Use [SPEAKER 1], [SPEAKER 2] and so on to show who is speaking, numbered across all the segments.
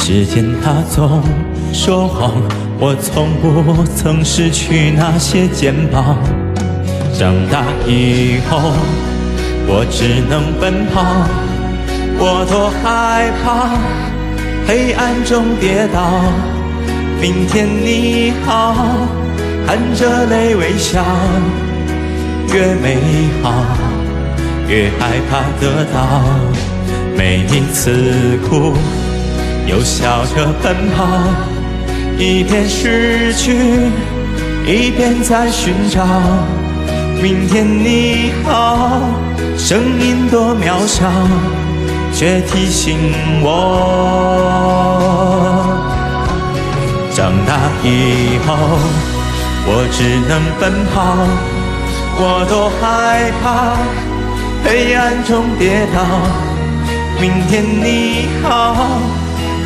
[SPEAKER 1] 时间它总说谎，我从不曾失去那些肩膀。长大以后，我只能奔跑，我多害怕黑暗中跌倒。明天你好，含着泪微笑，越美好越害怕得到，每一次哭。又笑着奔跑，一边失去，一边在寻找。明天你好，声音多渺小，却提醒我，长大以后我只能奔跑。我多害怕黑暗中跌倒。明天你好。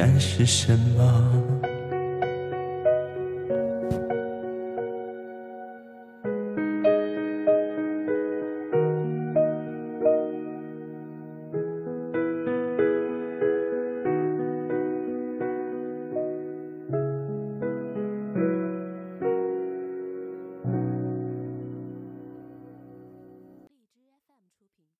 [SPEAKER 1] 敢是什么？